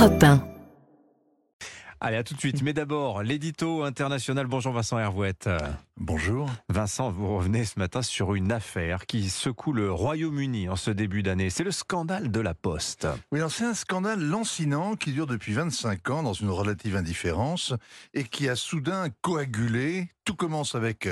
Europe 1. Allez, à tout de suite. Mais d'abord, l'édito international. Bonjour Vincent Hervouette. Bonjour. Vincent, vous revenez ce matin sur une affaire qui secoue le Royaume-Uni en ce début d'année. C'est le scandale de la Poste. Oui, c'est un scandale lancinant qui dure depuis 25 ans dans une relative indifférence et qui a soudain coagulé. Tout commence avec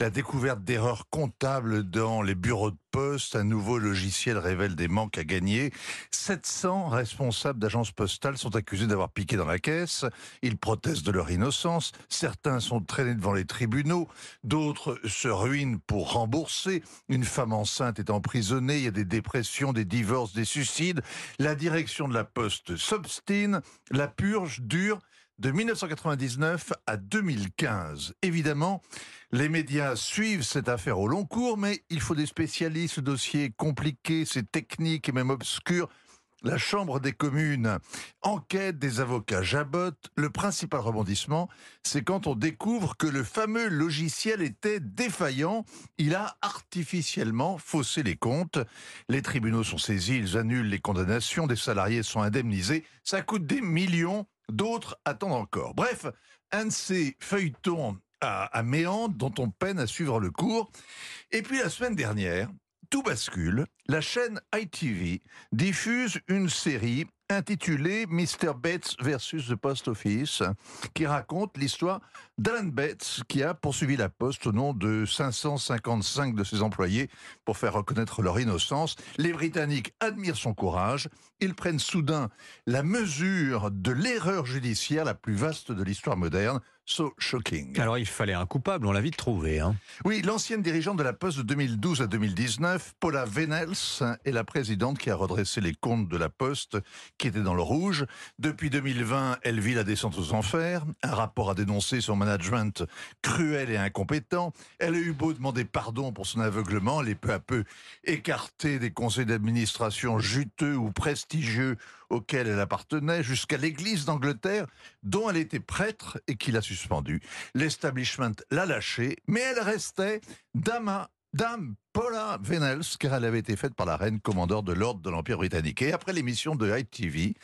la découverte d'erreurs comptables dans les bureaux de poste. Un nouveau logiciel révèle des manques à gagner. 700 responsables d'agences postales sont accusés d'avoir piqué dans la caisse. Ils protestent de leur innocence. Certains sont traînés devant les tribunaux. D'autres se ruinent pour rembourser. Une femme enceinte est emprisonnée. Il y a des dépressions, des divorces, des suicides. La direction de la Poste s'obstine. La purge dure de 1999 à 2015. Évidemment, les médias suivent cette affaire au long cours, mais il faut des spécialistes, le dossier est compliqué, c'est technique et même obscur. La Chambre des communes enquête des avocats jabotent. Le principal rebondissement, c'est quand on découvre que le fameux logiciel était défaillant. Il a artificiellement faussé les comptes. Les tribunaux sont saisis, ils annulent les condamnations, des salariés sont indemnisés. Ça coûte des millions, d'autres attendent encore. Bref, un de ces feuilletons à, à méandre dont on peine à suivre le cours. Et puis la semaine dernière, tout bascule, la chaîne ITV diffuse une série intitulée Mr. Bates versus the Post Office, qui raconte l'histoire d'Alan Bates, qui a poursuivi la Poste au nom de 555 de ses employés pour faire reconnaître leur innocence. Les Britanniques admirent son courage. Ils prennent soudain la mesure de l'erreur judiciaire la plus vaste de l'histoire moderne. So shocking. Alors il fallait un coupable, on l'a vite trouvé. Hein. Oui, l'ancienne dirigeante de la Poste de 2012 à 2019, Paula Venels, est la présidente qui a redressé les comptes de la Poste qui était dans le rouge. Depuis 2020, elle vit la descente aux enfers. Un rapport a dénoncé son management cruel et incompétent. Elle a eu beau demander pardon pour son aveuglement, elle est peu à peu écartée des conseils d'administration juteux ou prestigieux auxquels elle appartenait, jusqu'à l'Église d'Angleterre, dont elle était prêtre et qui l'a suspendue. L'establishment l'a lâchée, mais elle restait dame Dame Paula Venels, car elle avait été faite par la reine commandeur de l'ordre de l'Empire britannique. Et après l'émission de ITV,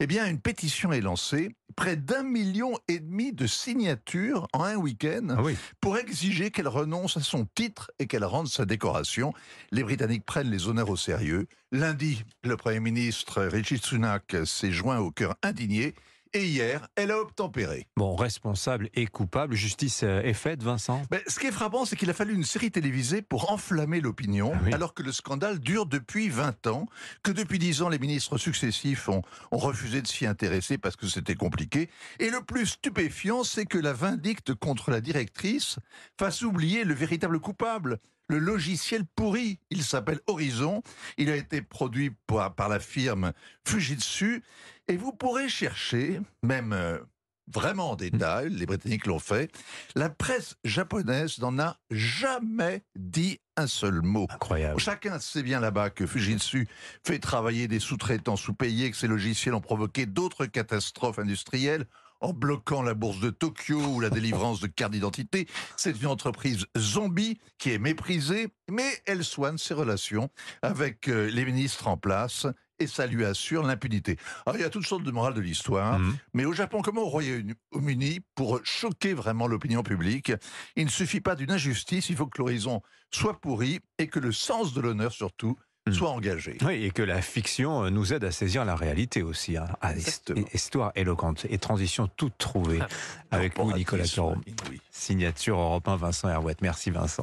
eh bien, une pétition est lancée, près d'un million et demi de signatures en un week-end, Ah oui. pour exiger qu'elle renonce à son titre et qu'elle rende sa décoration. Les Britanniques prennent les honneurs au sérieux. Lundi, le Premier ministre Richie Sunak s'est joint au cœur indigné. Et hier, elle a obtempéré. Bon, responsable et coupable, justice euh, est faite, Vincent Mais ce qui est frappant, c'est qu'il a fallu une série télévisée pour enflammer l'opinion, Ah oui. alors que le scandale dure depuis 20 ans, que depuis 10 ans, les ministres successifs ont, ont refusé de s'y intéresser parce que c'était compliqué. Et le plus stupéfiant, c'est que la vindicte contre la directrice fasse oublier le véritable coupable. Le logiciel pourri, il s'appelle Horizon, il a été produit par, par la firme Fujitsu, et vous pourrez chercher, même euh, vraiment en détail, les Britanniques l'ont fait, la presse japonaise n'en a jamais dit un seul mot. Incroyable. Chacun sait bien là-bas que Fujitsu fait travailler des sous-traitants sous-payés, que ces logiciels ont provoqué d'autres catastrophes industrielles en bloquant la bourse de Tokyo ou la délivrance de cartes d'identité. C'est une entreprise zombie qui est méprisée, mais elle soigne ses relations avec euh, les ministres en place et ça lui assure l'impunité. Alors il y a toutes sortes de morales de l'histoire, Mhm. mais au Japon comme au Royaume-Uni, pour choquer vraiment l'opinion publique, il ne suffit pas d'une injustice, il faut que l'horizon soit pourri et que le sens de l'honneur surtout. Soit engagé. Oui, et que la fiction euh, nous aide à saisir la réalité aussi. hein. Ah, histoire éloquente et transition toute trouvée avec nous, Nicolas inouï. Signature Europe 1, Vincent Hervouette. Merci Vincent.